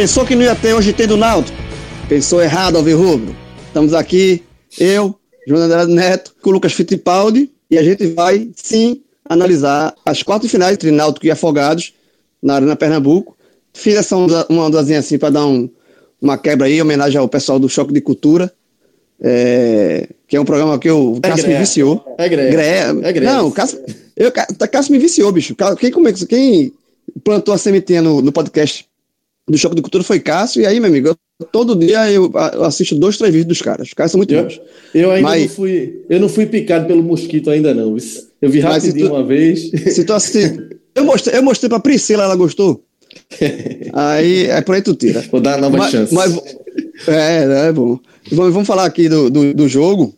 Pensou que não ia ter hoje tem do Náutico? Pensou errado, Alvirrubro. Estamos aqui, eu, João André Neto, com o Lucas Fittipaldi, e a gente vai, sim, analisar as quartas finais entre Náutico e Afogados na Arena Pernambuco. Fiz essa uma, uma assim para dar um, uma quebra aí, homenagem ao pessoal do Choque de Cultura, é, que é um programa que o é Cássio me viciou. É greia. greia. É greia. Não, o Cássio, eu, Cássio me viciou, bicho. Quem, como, quem plantou a sementinha no, no podcast do Choque de Cultura foi Cássio, e aí, meu amigo, eu, todo dia eu, assisto dois, três vídeos dos caras. Os caras são muito eu, bons. Eu ainda Mas, não fui. Eu não fui picado pelo mosquito ainda, não. Eu vi rapidinho tu, uma vez. Se tu assistir. Eu mostrei, eu mostrei pra Priscila, ela gostou. aí, é por aí tu tira. Vou dar uma nova mas, chance. Mas, é, é bom. Vamos, vamos falar aqui do, do, do, jogo,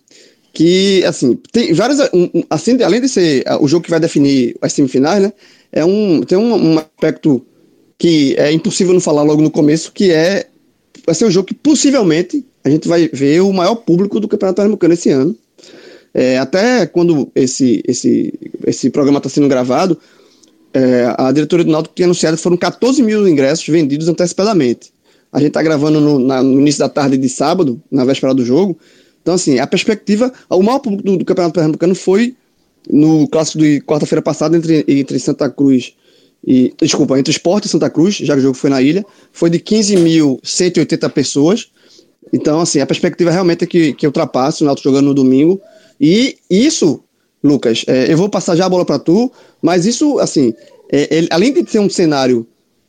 que, assim, tem vários, um, assim, além de ser o jogo que vai definir as semifinais, né, é um, tem um, um aspecto que é impossível não falar logo no começo, que é vai ser um jogo que possivelmente a gente vai ver o maior público do Campeonato Pernambucano esse ano. É, até quando esse, esse, esse programa está sendo gravado, é, a diretoria do Náutico tinha anunciado que foram 14 mil ingressos vendidos antecipadamente. A gente está gravando no, na, no, início da tarde de sábado, na véspera do jogo. Então, assim, a perspectiva, o maior público do, do Campeonato Pernambucano foi no clássico de quarta-feira passada entre, entre Santa Cruz e, desculpa, entre Esporte e Santa Cruz, já que o jogo foi na ilha, foi de 15.180 pessoas. Então, assim, a perspectiva realmente é que, que ultrapasse o Náutico jogando no domingo. E isso, Lucas, é, eu vou passar já a bola para tu, mas isso, assim, é, ele, além de ser um cenário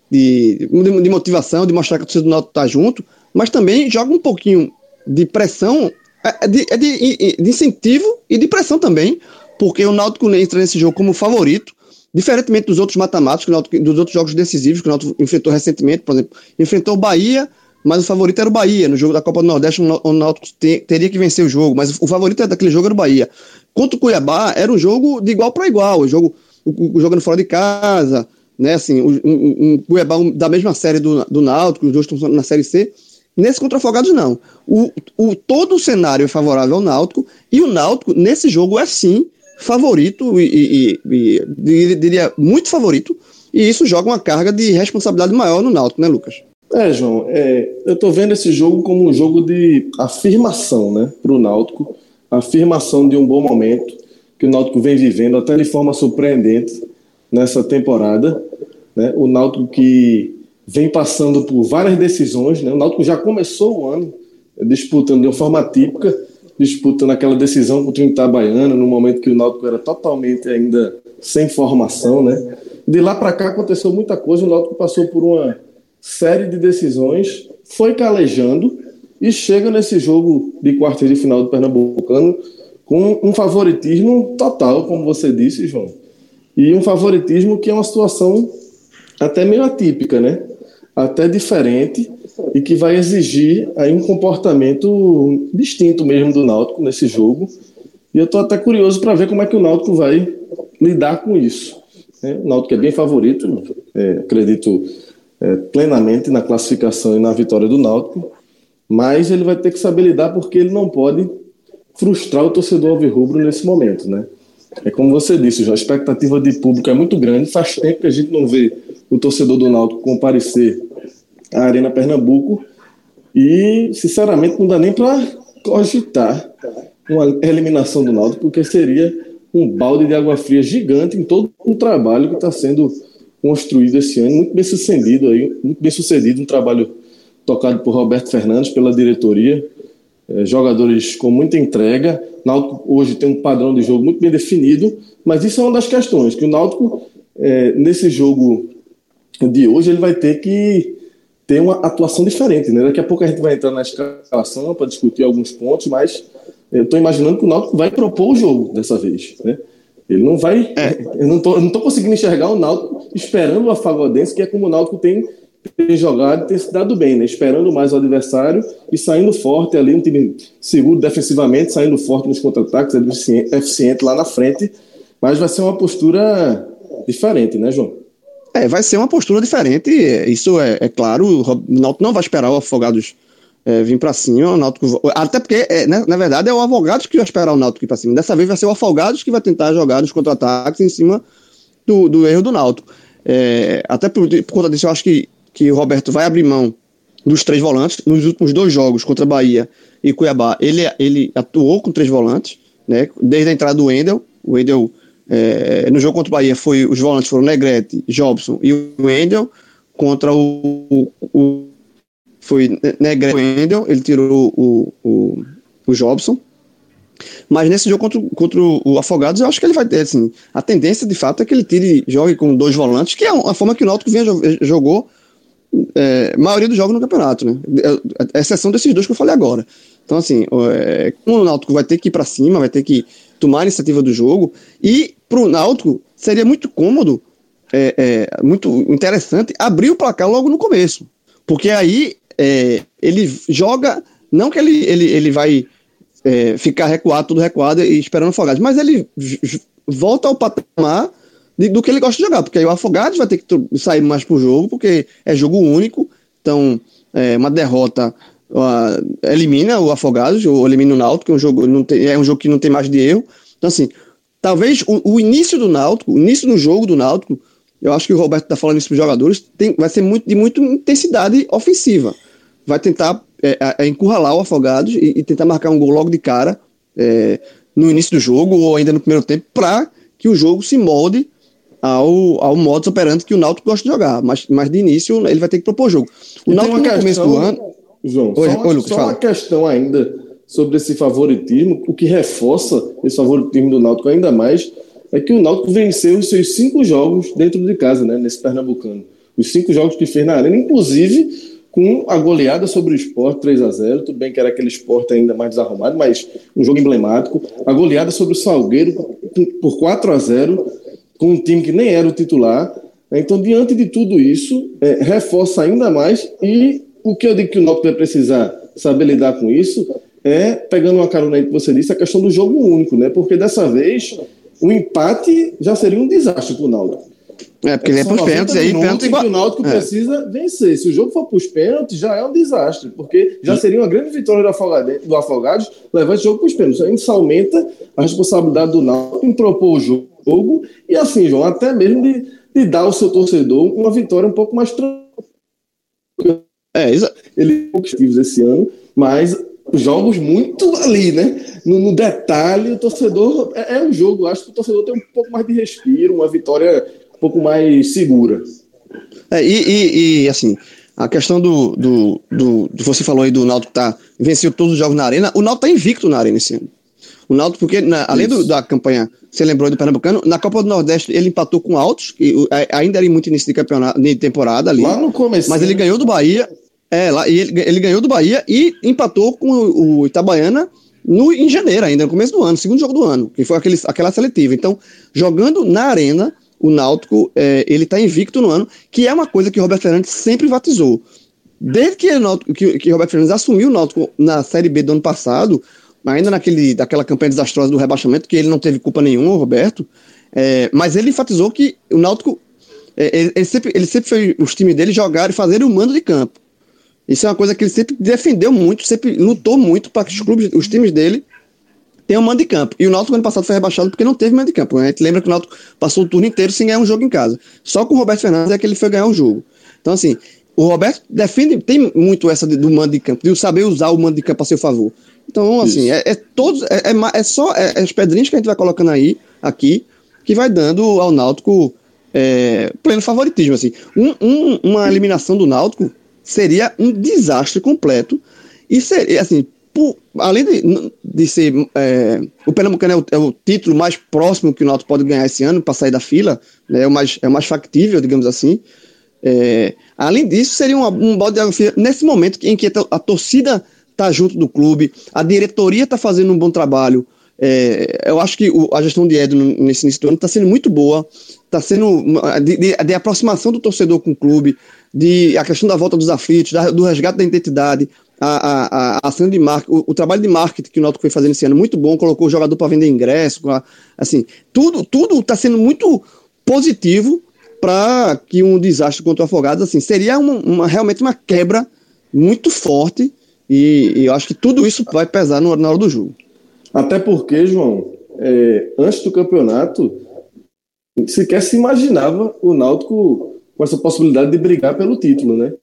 de, de, de, motivação, de mostrar que o torcedor do Náutico está junto, mas também joga um pouquinho de pressão, é, é de, é de, de incentivo e de pressão também, porque o Náutico entra nesse jogo como favorito, Diferentemente dos outros mata-matos, dos outros jogos decisivos que o Náutico enfrentou recentemente, por exemplo, enfrentou o Bahia, mas o favorito era o Bahia. No jogo da Copa do Nordeste, o Náutico teria que vencer o jogo, mas o favorito daquele jogo era o Bahia. Contra o Cuiabá, era um jogo de igual para igual, o jogo o, o jogando fora de casa, né, assim, um, um, um Cuiabá da mesma série do, do Náutico, os dois estão na Série C. Nesse contra Afogados, não. O, o, todo o cenário é favorável ao Náutico, e o Náutico, nesse jogo, é sim favorito e, e, e, diria muito favorito, e isso joga uma carga de responsabilidade maior no Náutico, né, Lucas? É, João, é, eu estou vendo esse jogo como um jogo de afirmação, né, para o Náutico, afirmação de um bom momento que o Náutico vem vivendo até de forma surpreendente nessa temporada, né, o Náutico que vem passando por várias decisões, né, o Náutico já começou o ano disputando de uma forma típica, disputando aquela decisão contra o Itabaiana, no momento que o Náutico era totalmente ainda sem formação, né? De lá para cá aconteceu muita coisa, o Náutico passou por uma série de decisões, foi calejando e chega nesse jogo de quartas de final do Pernambucano com um favoritismo total, como você disse, João. E um favoritismo que é uma situação até meio atípica, né? Até diferente e que vai exigir aí um comportamento distinto mesmo do Náutico nesse jogo. E eu estou até curioso para ver como é que o Náutico vai lidar com isso. Né? O Náutico é bem favorito, é, acredito é, plenamente na classificação e na vitória do Náutico, mas ele vai ter que saber lidar porque ele não pode frustrar o torcedor alvirrubro nesse momento, né? É como você disse, a expectativa de público é muito grande. Faz tempo que a gente não vê o torcedor do Náutico comparecer a Arena Pernambuco. E, sinceramente, não dá nem para cogitar uma eliminação do Náutico, porque seria um balde de água fria gigante em todo o trabalho que está sendo construído esse ano, muito bem sucedido aí, muito bem sucedido, um trabalho tocado por Roberto Fernandes pela diretoria, jogadores com muita entrega. Náutico hoje tem um padrão de jogo muito bem definido, mas isso é uma das questões que o Náutico é, nesse jogo de hoje ele vai ter que ter uma atuação diferente, né? Daqui a pouco a gente vai entrar na escalação para discutir alguns pontos, mas eu estou imaginando que o Náutico vai propor o jogo dessa vez, né? Ele não vai. É. Eu não estou conseguindo enxergar o Náutico esperando o Afagodense, que é como o Náutico tem, tem jogado e tem se dado bem, né? Esperando mais o adversário e saindo forte ali, um time seguro defensivamente, saindo forte nos contra-ataques, eficiente lá na frente. Mas vai ser uma postura diferente, né, João? É, vai ser uma postura diferente, isso é, é claro. O Náutico não vai esperar o Afogados é, vir para cima. O Náutico, até porque, é, né, na verdade, é o Afogados que vai esperar o Náutico ir para cima. Dessa vez vai ser o Afogados que vai tentar jogar nos contra-ataques em cima do, do erro do Náutico. É, até por, por, conta disso, eu acho que que o Roberto vai abrir mão dos três volantes. Nos últimos dois jogos contra Bahia e Cuiabá, ele, ele atuou com três volantes, né? Desde a entrada do Wendel. O Wendel, é, no jogo contra o Bahia, foi, os volantes foram Negrete, Jobson e o Wendel. Contra o, o foi Negrete e ele tirou o, o, o Jobson. Mas nesse jogo contra, contra o Afogados, eu acho que ele vai ter, assim, a tendência de fato é que ele tire, jogue com dois volantes, que é a forma que o Náutico vinha, jogou é, maioria dos jogos no campeonato, né? É, exceção desses dois que eu falei agora. Então, assim, é, o Náutico vai ter que ir para cima, vai ter que tomar a iniciativa do jogo, e para o Náutico seria muito cômodo, é, é, muito interessante, abrir o placar logo no começo. Porque aí é, ele joga, não que ele, ele, ele vai é, ficar recuado, tudo recuado e esperando afogados. Mas ele volta ao patamar do que ele gosta de jogar, porque aí o Afogados vai ter que sair mais pro jogo, porque é jogo único, então é, uma derrota uh, elimina o Afogados, ou elimina o Náutico, é um jogo, não tem, é um jogo que não tem mais de erro. Então, assim, talvez o, o início do Náutico, o início do jogo do Náutico, eu acho que o Roberto está falando isso para jogadores, tem, vai ser muito, de muita intensidade ofensiva. Vai tentar é, é, encurralar o Afogados e, e, tentar marcar um gol logo de cara é, no início do jogo ou ainda no primeiro tempo para que o jogo se molde ao, ao modus operandi que o Náutico gosta de jogar. Mas, mas de início ele vai ter que propor jogo. O Náutico no começo do ano. João, oi, só, uma, oi, Lucas, só uma questão ainda sobre esse favoritismo. O que reforça esse favoritismo do Náutico ainda mais é que o Náutico venceu os seus cinco jogos dentro de casa, né, nesse Pernambucano. Os cinco jogos que fez na Arena, inclusive com a goleada sobre o Sport 3 a 0 tudo bem que era aquele Sport ainda mais desarrumado, mas um jogo emblemático. A goleada sobre o Salgueiro por 4 a 0 com um time que nem era o titular. Então, diante de tudo isso, é, reforça ainda mais. E o que eu digo que o Náutico vai precisar saber lidar com isso é, pegando uma carona aí que você disse, a questão do jogo único, né? Porque dessa vez o empate já seria um desastre para o Náutico. É, porque ele é para os pênaltis, aí pênalti igual... o Náutico é. precisa vencer. Se o jogo for para os pênaltis, já é um desastre, porque já seria uma grande vitória do Afogados, do Afogados levar esse jogo para os pênaltis. Isso aumenta a responsabilidade do Náutico em propor o jogo e assim, João, até mesmo de, de dar ao seu torcedor uma vitória um pouco mais tranquila. É, ele objetivos esse ano, mas jogos muito ali, né? No, no detalhe, o torcedor é, é, um jogo. Acho que o torcedor tem um pouco mais de respiro, uma vitória pouco mais segura. É, e, e, e, assim, a questão do, do, do, do, Você falou aí do Náutico tá venceu todos os jogos na arena. O Náutico tá invicto na arena esse ano. O Náutico, porque na, além do, da campanha, você lembrou do Pernambucano, na Copa do Nordeste ele empatou com Altos, que ainda era muito início de campeonato, de temporada ali. Lá no começo. Mas ele ganhou do Bahia. É, lá, e ele, ele ganhou do Bahia e empatou com o, o Itabaiana no, em janeiro ainda, no começo do ano, segundo jogo do ano, que foi aquele, aquela seletiva. Então, jogando na arena, o Náutico é, ele está invicto no ano, que é uma coisa que o Roberto Fernandes sempre enfatizou. Desde que, Náutico, que, que Roberto Fernandes assumiu o Náutico na Série B do ano passado, ainda naquele, daquela campanha desastrosa do rebaixamento, que ele não teve culpa nenhuma, Roberto, é, mas ele enfatizou que o Náutico, é, ele, ele, sempre, ele sempre fez os times dele jogarem e fazerem o mando de campo. Isso é uma coisa que ele sempre defendeu muito, sempre lutou muito para que os clubes, os times dele tem um mando de campo. E o Náutico ano passado foi rebaixado porque não teve mando de campo. A gente lembra que o Náutico passou o turno inteiro sem ganhar um jogo em casa. Só com o Roberto Fernandes é que ele foi ganhar um jogo. Então, assim, o Roberto defende, tem muito essa do mando de campo, de saber usar o mando de campo a seu favor. Então, assim, é, é, todos, é, é, é só é, é, as pedrinhas que a gente vai colocando aí, aqui, que vai dando ao Náutico é, pleno favoritismo. Assim. Um, um, uma eliminação do Náutico seria um desastre completo. E seria, assim, por, além de, de ser. É, o Pernambucano é o, é o, título mais próximo que o Náutico pode ganhar esse ano para sair da fila, né, é, o mais, é o mais factível, digamos assim. É, além disso, seria um, um balde de água fria nesse momento em que a torcida está junto do clube, a diretoria está fazendo um bom trabalho. É, eu acho que o, a gestão de Edo nesse início do ano está sendo muito boa, está sendo de, de, de, aproximação do torcedor com o clube, de a questão da volta dos aflitos, da, do resgate da identidade, a, a, a ação de marketing, o, o, trabalho de marketing que o Náutico foi fazendo esse ano muito bom, colocou o jogador para vender ingresso, assim, tudo tudo está sendo muito positivo para que um desastre contra o Afogados, assim, seria uma, uma, realmente uma quebra muito forte e, e, eu acho que tudo isso vai pesar no, na hora do jogo. Até porque, João, é, antes do campeonato, sequer se imaginava o Náutico com essa possibilidade de brigar pelo título, né?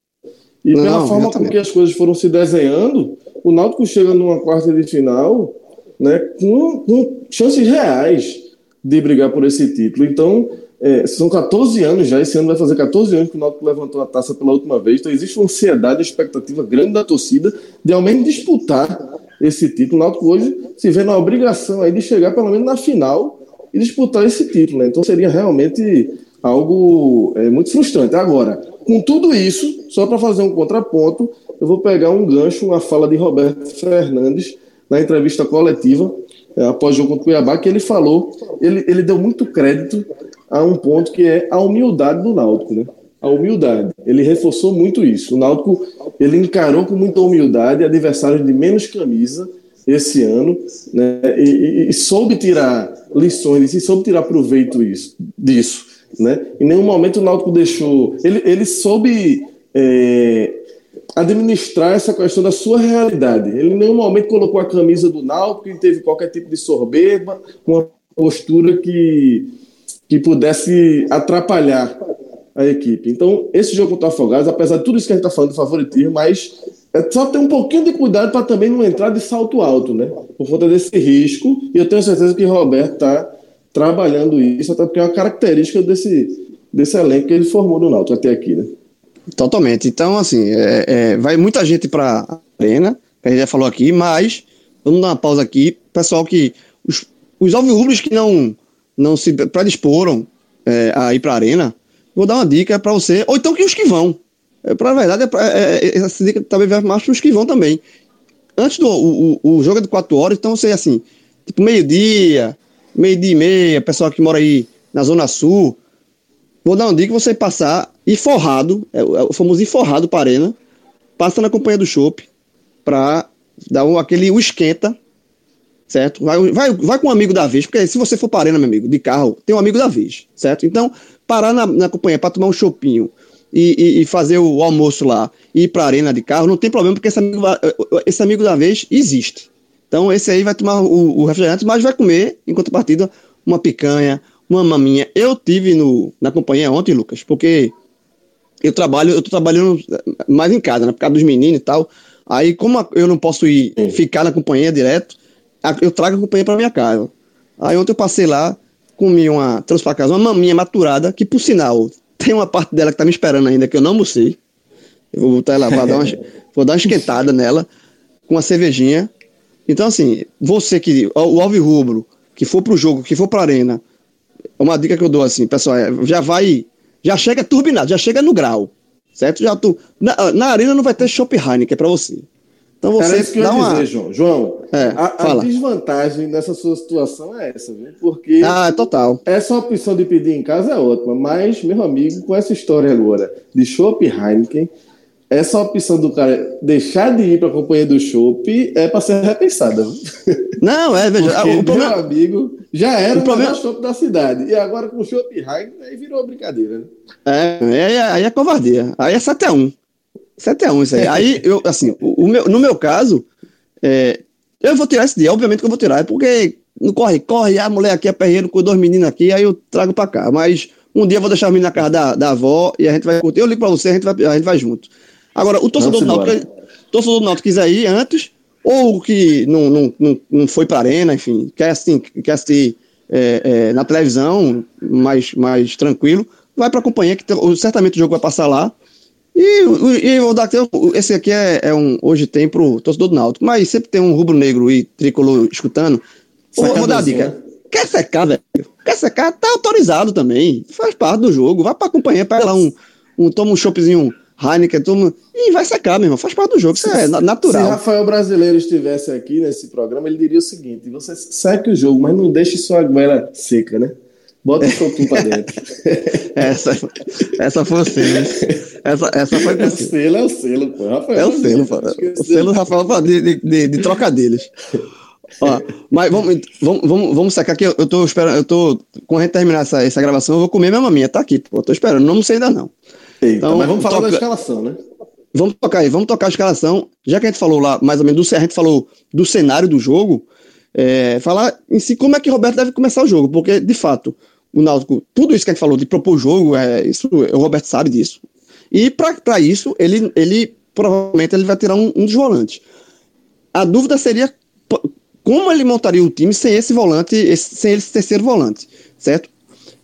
E não, pela forma com que as coisas foram se desenhando, o Náutico chega numa quarta de final né, com, com chances reais de brigar por esse título. Então, é, são 14 anos já, esse ano vai fazer 14 anos que o Náutico levantou a taça pela última vez, então existe uma ansiedade, expectativa grande da torcida de ao menos disputar esse título. O Náutico hoje se vê na obrigação aí de chegar pelo menos na final e disputar esse título, né? Então seria realmente algo é, muito frustrante. Agora, com tudo isso, só para fazer um contraponto, eu vou pegar um gancho, uma fala de Roberto Fernandes na entrevista coletiva é, após o jogo contra o Cuiabá, que ele falou, ele, ele deu muito crédito a um ponto que é a humildade do Náutico, né? A humildade. Ele reforçou muito isso. O Náutico, ele encarou com muita humildade adversários de menos camisa esse ano, né? E, e, e soube tirar lições e soube tirar proveito isso, disso, né? Em nenhum momento o Náutico deixou. Ele, ele soube é, administrar essa questão da sua realidade. Ele em nenhum momento colocou a camisa do Náutico e teve qualquer tipo de soberba, uma postura que, que pudesse atrapalhar a equipe. Então, esse jogo contra o Afogados, apesar de tudo isso que a gente está falando de favoritismo, mas é só ter um pouquinho de cuidado para também não entrar de salto alto, né? Por conta desse risco. E eu tenho certeza que o Roberto está trabalhando isso, até porque é uma característica desse, desse elenco que ele formou no Náutico até aqui, né? Totalmente. Então, assim, é, é, vai muita gente para a arena, que a gente já falou aqui, mas vamos dar uma pausa aqui. Pessoal que. Os, os alvirrubros que não, não se predisporam é, a ir para a arena, vou dar uma dica para você, ou então que os que vão. É, para a verdade, é, pra, é, é, essa dica também vai mais para os que vão também. Antes do o, o, o jogo é de 4 horas, então você, assim, tipo meio-dia, meio-dia e meia, pessoal que mora aí na Zona Sul, Vou dar uma dica: você passar e forrado, é, é o famoso forrado para arena, passa na companhia do chopp para dar um, aquele o esquenta, certo? Vai, vai, vai com um amigo da vez, porque se você for para arena, meu amigo, de carro, tem um amigo da vez, certo? Então, parar na, na companhia para tomar um chopinho e, e, e, fazer o almoço lá e ir para arena de carro, não tem problema, porque esse amigo, esse amigo da vez existe. Então, esse aí vai tomar o, o refrigerante, mas vai comer, em contrapartida, uma picanha, uma maminha. Eu tive no, na companhia ontem, Lucas, porque eu trabalho, eu tô trabalhando mais em casa, né? Por causa dos meninos e tal. Aí, como eu não posso ir ficar na companhia direto, eu trago a companhia para minha casa. Aí ontem eu passei lá, comi uma, trouxe para casa uma maminha maturada, que por sinal, tem uma parte dela que tá me esperando ainda, que eu não almocei. Eu vou botar ela para dar uma, vou dar uma esquentada nela, com uma cervejinha. Então, assim, você que, o Alvi Rubro, que for pro jogo, que for pra arena, uma dica que eu dou assim, pessoal, é, já vai, já chega turbinado, já chega no grau, certo? Já tu, na, na arena não vai ter Shop Heineken para você. Então você Era isso que eu ia dizer, João. João, é, a, a, desvantagem nessa sua situação é essa, viu? Porque ah, é total. essa opção de pedir em casa é ótima, mas, meu amigo, com essa história agora de Shop Heineken, essa opção do cara deixar de ir para a companhia do chopp é para ser repensada. Não, é, veja, Porque o problema, meu amigo já era o problema... chopp da cidade. E agora com o chopp Heineken, aí virou brincadeira. Né? É, aí, aí é covardia. Aí é 7x1. 7x1 isso aí. Aí, eu, assim, o, o meu, no meu caso, é, eu vou tirar esse dia, obviamente que eu vou tirar, é porque não corre, corre, a mulher aqui é perreiro com dois meninos aqui, aí eu trago para cá. Mas um dia eu vou deixar o menino na casa da, da avó e a gente vai curtir. Eu ligo para você, a gente vai, a gente vai junto. Agora, o torcedor do Náutico, torcedor do Náutico quiser ir antes, ou que não, não, não, não foi para a arena, enfim, quer assistir, quer assistir é, é, na televisão, mais, mais tranquilo, vai para a companhia, que certamente o jogo vai passar lá. E, e vou dar esse aqui é, é, um. Hoje tem pro torcedor do Náutico, mas sempre tem um rubro-negro e tricolor escutando. Vou, vou dar a dica. Quer secar, velho? Quer secar? Tá autorizado também. Faz parte do jogo. Vai pra companhia, pega lá um. um toma um choppzinho Heineken, turma, e vai secar, meu irmão. Faz parte do jogo, isso é natural. Se Rafael Brasileiro estivesse aqui nesse programa, ele diria o seguinte: você seca o jogo, mas não deixe sua goela seca, né? Bota o sopinho pra dentro. essa, essa foi o selo. Essa, essa foi o selo. É o selo, pô. Rafael é o selo, pô. O selo do Rafael de, de, de, de trocadilhos. Ó, mas vamos, vamos, vamos, vamos sacar aqui. Eu tô esperando, eu tô. Quando a gente terminar essa, essa gravação, eu vou comer minha maminha. Tá aqui, pô. Eu tô esperando, não sei ainda não. Eita, então, mas vamos falar toca... da escalação, né? Vamos tocar aí, vamos tocar a escalação. Já que a gente falou lá, mais ou menos, do, a gente falou do cenário do jogo, é, falar em si como é que Roberto deve começar o jogo, porque, de fato, o Náutico, tudo isso que a gente falou de propor jogo, é, isso, o Roberto sabe disso. E para isso, ele, ele provavelmente ele vai tirar um, um dos volantes. A dúvida seria como ele montaria o time sem esse volante, esse, sem esse terceiro volante, certo?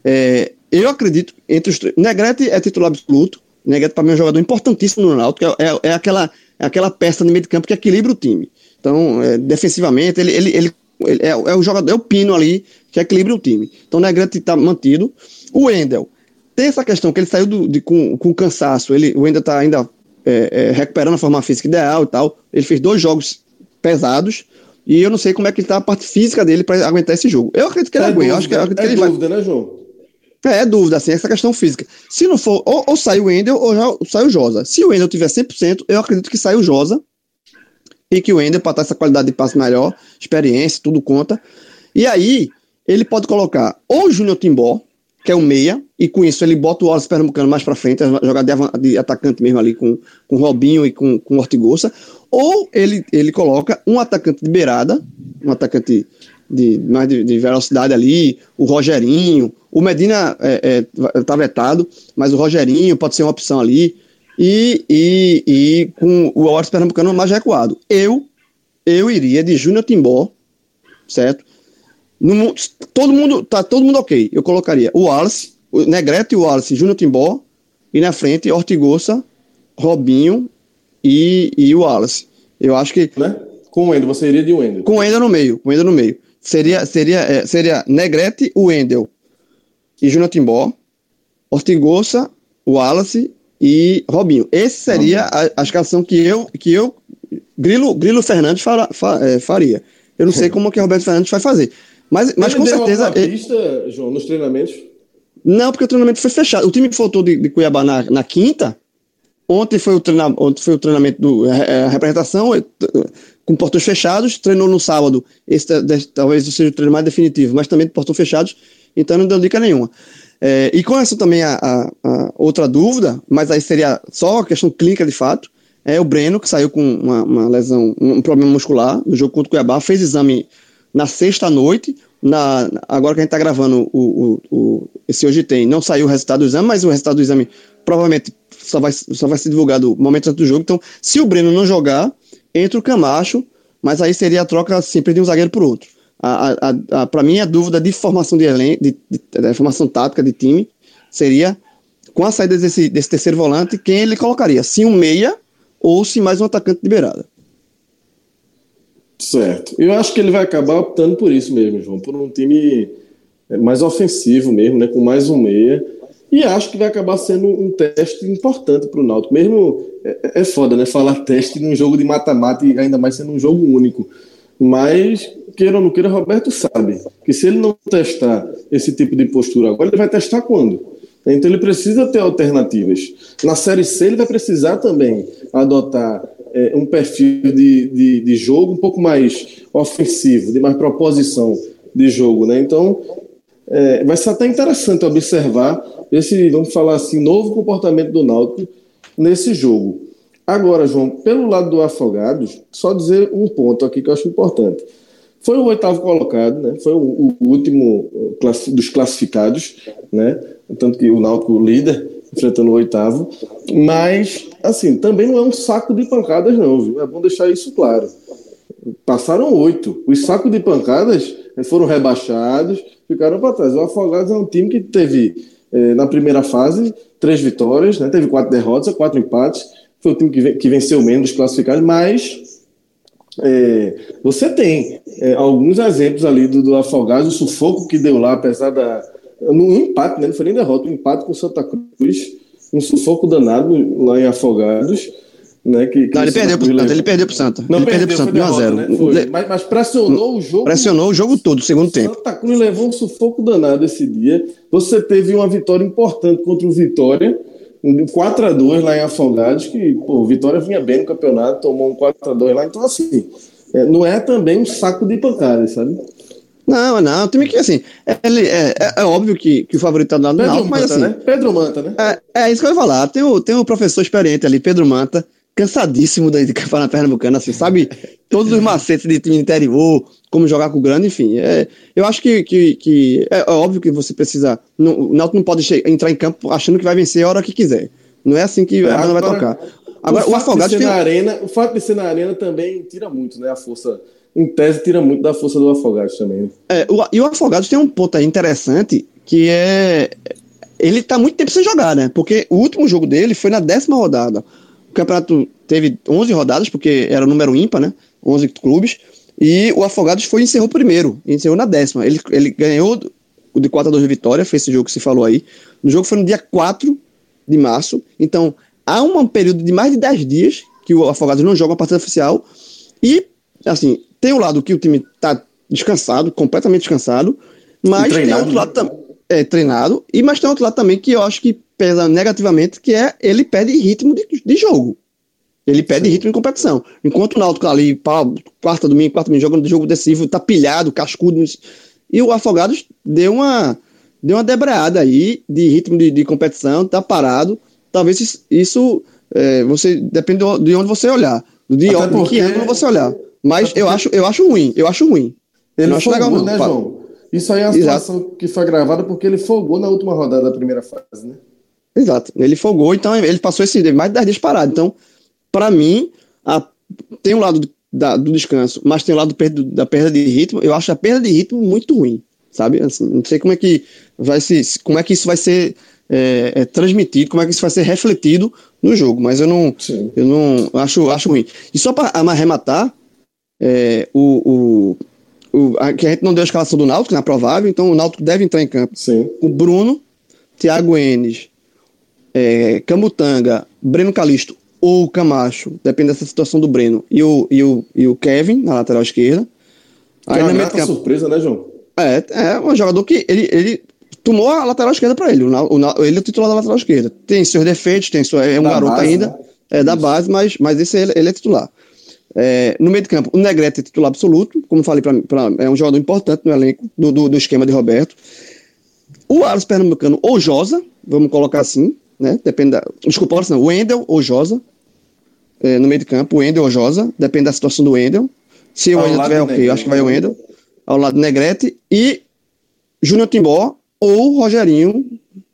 É, eu acredito, entre os Negrete é titular absoluto, Negrete para mim é um jogador importantíssimo no Náutico, é, é, é, aquela, é aquela peça no meio de campo que equilibra o time. Então, é, defensivamente, ele, ele, ele, ele é, é, o jogador, é o pino ali que equilibra o time. Então, o Negrete está mantido. O Wendel, tem essa questão que ele saiu do, de, com, com cansaço, ele, o Wendel está ainda é, é, recuperando a forma física ideal e tal. Ele fez dois jogos pesados, e eu não sei como é que está a parte física dele para aguentar esse jogo. Eu acredito que ele é aguenta. Eu acho que, eu acredito é que ele dúvida, vai... né, João? É, é dúvida, assim, essa questão física. Se não for, ou, ou sai o Wendel ou já sai o Josa. Se o Wendel tiver 100%, eu acredito que sai o Josa e que o Wendel, para ter essa qualidade de passe melhor, experiência, tudo conta. E aí, ele pode colocar ou o Júnior Timbó, que é o meia, e com isso ele bota o Wallace Pernambucano mais para frente, jogar de, de, atacante mesmo ali com, com Robinho e com, com Ortigosa, ou ele, ele coloca um atacante de beirada, um atacante de, mais de, de velocidade ali, o Rogerinho, o Medina é, é, tá vetado, mas o Rogerinho pode ser uma opção ali, e, e, e com o Wallace Pernambucano mais recuado. Eu, eu iria de Júnior Timbó, certo? No, todo mundo, tá todo mundo ok. Eu colocaria o Wallace, o Negrete e o Wallace, Júnior Timbó, e na frente Ortigosa, Robinho e, e o Wallace. Eu acho que. Né? Com o Wendel, você iria de Wendel. Com o Wendel no meio, com o Wendel no meio. Seria, seria, é, seria Negrete, o Wendel e Júnior Timbó, Ortigosa, Wallace e Robinho. Esse seria a, a escalação que eu, que eu Grilo, Grilo Fernandes fara, fa, é, faria. Eu não sei como que o Roberto Fernandes vai fazer. Mas, mas com certeza. Ele pista, João, nos treinamentos? Não, porque o treinamento foi fechado. O time que voltou de, de Cuiabá na, na quinta. Ontem foi o, treina, ontem foi o treinamento do é, a representação com portões fechados. Treinou no sábado. Esse talvez seja o treino mais definitivo, mas também de portões fechados. Então não deu dica nenhuma. É, e com essa também a, a, a, outra dúvida, mas aí seria só a questão clínica de fato, é o Breno, que saiu com uma, uma lesão, um problema muscular no jogo contra o Cuiabá, fez exame na sexta noite. Na, agora que a gente está gravando o, o, o, esse hoje tem, não saiu o resultado do exame, mas o resultado do exame provavelmente só vai, só vai ser divulgado momento antes do jogo. Então, se o Breno não jogar, entra o Camacho, mas aí seria a troca sempre de um zagueiro por outro. A, a, a, Para mim, a dúvida de formação de, elenco, de, de, de, formação tática de time seria com a saída desse, desse terceiro volante, quem ele colocaria? Se um meia ou se mais um atacante de beirada. Certo. Eu acho que ele vai acabar optando por isso mesmo, João, por um time é, mais ofensivo mesmo, né, com mais um meia. E acho que vai acabar sendo um teste importante para o Náutico. Mesmo é, é, foda, né? Falar teste num jogo de mata-mata e ainda mais sendo um jogo único. Mas, queira ou não queira, Roberto sabe que se ele não testar esse tipo de postura agora, ele vai testar quando? Então ele precisa ter alternativas. Na Série C ele vai precisar também adotar é, um perfil de, de, de, jogo um pouco mais ofensivo, de mais proposição de jogo, né? Então, é, vai ser até interessante observar esse, vamos falar assim, novo comportamento do Náutico nesse jogo. Agora, João, pelo lado do Afogados, só dizer um ponto aqui que eu acho importante. Foi o oitavo colocado, né? Foi o, o último dos classificados, né? Tanto que o Náutico líder enfrentando o oitavo. Mas, assim, também não é um saco de pancadas, não, viu? É bom deixar isso claro. Passaram oito. Os sacos de pancadas foram rebaixados, ficaram para trás. O Afogados é um time que teve, eh, na primeira fase, três vitórias, né? teve quatro derrotas, quatro empates. Foi o time que, que venceu menos classificados, mas é, você tem é, alguns exemplos ali do, do Afogados, o sufoco que deu lá, apesar da, no empate, né? Não foi nem derrota, um empate com Santa Cruz, um sufoco danado lá em Afogados. Né, que, que não, ele perdeu pro Santa, ele perdeu pro Santa. Não, ele perdeu, perdeu pro Santa, 1x0. Né? Mas, mas, pressionou o jogo. Pressionou o jogo todo, segundo tempo. Santa Cruz levou um sufoco danado esse dia. Você teve uma vitória importante contra o Vitória, 4x2 lá em Afogados, que, pô, Vitória vinha bem no campeonato, tomou um 4x2 lá. Então, assim, é, não é também um saco de pancadas, sabe? Não, não, o time que, assim, ele, é, é, é, óbvio que, que o favorito tá do lado do Náutico, mas assim... Né? Pedro Manta, né? É, é isso que eu ia falar, tem o, tem o professor experiente ali, Pedro Manta, cansadíssimo da Campeonato Pernambucano, assim, sabe? Todos os macetes de time interior, como jogar com o grande, enfim. É, eu acho que, que, que é, é óbvio que você precisa. Não, o Náutico não pode entrar em campo achando que vai vencer a hora que quiser. Não é assim que a banda vai tocar. Agora, o, o Afogados tem... na arena, o fato de ser na arena também tira muito, né? A força, em tese, tira muito da força do Afogados também. É, o, e o Afogados tem um ponto aí interessante que é ele tá muito tempo sem jogar, né? Porque o último jogo dele foi na décima rodada campeonato teve 11 rodadas, porque era número ímpar, né? 11 clubes. E o Afogados foi encerrou primeiro, encerrou na décima. Ele, ele ganhou o de 4 a 2 de vitória, foi esse jogo que se falou aí. O jogo foi no dia 4 de março. Então, há um período de mais de 10 dias que o Afogados não joga a partida oficial. E, assim, tem o lado que o time tá descansado, completamente descansado, mas tem outro lado também. Né? É, treinado, e mas tem outro lado também que eu acho que pesa negativamente, que é ele perde ritmo de, de jogo. Ele perde Sim. ritmo de competição. Enquanto o Náutico ali, pá, quarta domingo, quarta domingo, jogando de jogo decisivo, tá pilhado, cascudo. E o Afogados deu uma, deu uma debreada aí de ritmo de, de competição, tá parado. Talvez isso, é, você depende de onde você olhar. De, Até porque... que ângulo você olhar. Mas eu acho, eu acho ruim, eu acho ruim. Ele não acho legal, não, né, João? Isso aí é uma situação Exato. que foi gravada porque ele folgou na última rodada da primeira fase, né? Exato. Ele folgou, então ele passou esse mais de 10 dias parado. Então, para mim, a, tem um lado do, da, do descanso, mas tem o um lado do, da perda de ritmo. Eu acho a perda de ritmo muito ruim, sabe? Assim, não sei como é que vai se, como é que isso vai ser é, é, transmitido, como é que isso vai ser refletido no jogo, mas eu não, eu não acho, acho ruim. E só para arrematar, é, o, o, o, a, que a gente não deu a escalação do Náutico, não é provável, então o Náutico deve entrar em campo. Sim. O Bruno, Thiago Enes, é, Camutanga, Breno Calisto ou Camacho, depende dessa situação do Breno, e o, e o, e o Kevin na lateral esquerda. Aí na meio campo, surpresa, né, João? É, é um jogador que ele, ele tomou a lateral esquerda para ele. O, o, ele é o titular da lateral esquerda. Tem seus defeitos, tem sua, é um da garoto base, ainda, né? é da base, mas, mas esse ele, ele é titular. É, no meio de campo, o Negrete é titular absoluto, como falei, pra, pra, é um jogador importante no elenco do, do, do esquema de Roberto. O Aros Pernambucano ou Josa, vamos colocar assim, né? Depende da. Desculpa, não. O Wendel ou Josa. É, no meio de campo, o Wendel ou Josa. Depende da situação do Wendel. Se o Wendel tiver ok, acho que vai o Wendel. Ao lado do Negrete. E Júnior Timbó ou Rogerinho.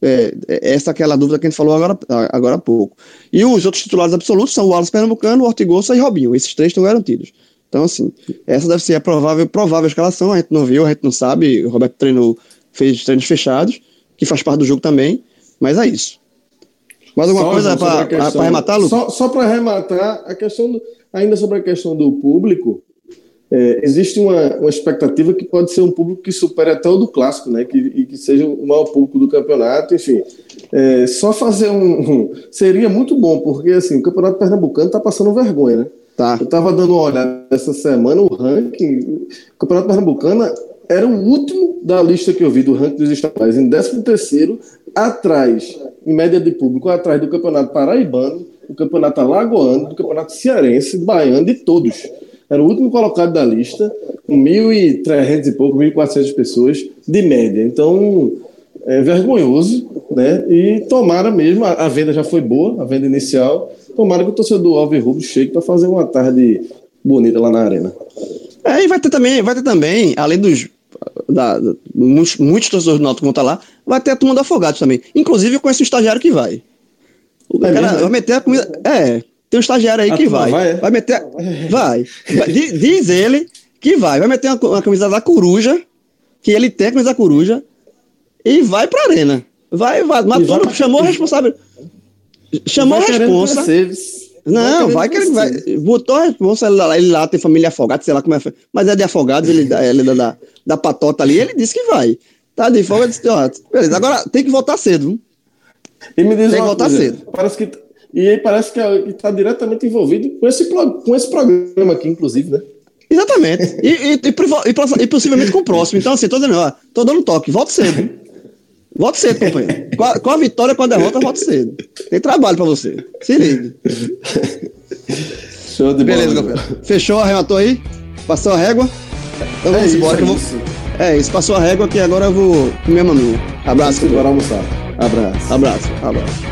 É, é, essa é aquela dúvida que a gente falou agora, agora há pouco. E os outros titulares absolutos são o Wallace Pernambucano, o Ortigosa e Robinho. Esses três estão garantidos. Então, assim, essa deve ser a provável, provável escalação. A gente não viu, a gente não sabe. O Roberto treinou, fez treinos fechados, que faz parte do jogo também. Mas é isso. Mais alguma só, coisa para arrematar, Lucas? Só, só para arrematar, a questão do, ainda sobre a questão do público, é, existe uma, uma expectativa que pode ser um público que supere até o do clássico, né? Que, e que seja o maior público do campeonato, enfim. É, só fazer um, um, Seria muito bom, porque assim, o campeonato pernambucano está passando vergonha, né? Tá. Eu estava dando uma olhada essa semana, o ranking. O campeonato pernambucano era o último da lista que eu vi do ranking dos estaduais, em 13 terceiro, atrás, em média de público, atrás do Campeonato Paraibano, do Campeonato Alagoano, do Campeonato Cearense, do Baiano, de todos. Era o último colocado da lista, com 1.300 e pouco, 1.400 pessoas de média. Então, é vergonhoso, né? E tomara mesmo, a, a venda já foi boa, a venda inicial. Tomara que o torcedor Alves Rubro chegue para fazer uma tarde bonita lá na arena. É, e vai ter também, vai ter também, além dos da, muitos, muitos torcedores do Náutico vão estar lá, vai ter a turma do Afogados também. Inclusive, eu conheço um estagiário que vai. O é cara vai meter a comida. É, tem um estagiário aí a que vai. Vai, é? vai meter. Vai. Diz ele que vai. Vai meter uma, uma camisa da coruja, que ele tem a camisa da coruja, e vai pra arena. Vai, vai. Vai chamou o responsável. Chamou a responsa. Não, vai que ele vai. Botou a responsa, ele lá, ele lá tem família afogada, sei lá como é. Mas é de afogados, ele, ele da, da, da patota ali, ele disse que vai. Tá de folga, disse, ó, beleza. Agora tem que voltar cedo. Viu? E me diz tem que voltar coisa, cedo. Parece que. E aí parece que está diretamente envolvido com esse, com esse programa aqui, inclusive, né? Exatamente. E, e, e, e, possivelmente com o próximo. Então, assim, tô dando, ó, tô dando toque, volta cedo. Volte cedo, companheiro. Com a, com a vitória, com a derrota, volte cedo. Tem trabalho pra você. Se liga. Show de Beleza, bola. companheiro. Fechou, arrematou aí? Passou a régua? Então vamos é embora. Isso, é, vou... isso. é isso, passou a régua que agora eu vou comer a maminha. Abraço. Bora almoçar. Abraço. Abraço. Abraço.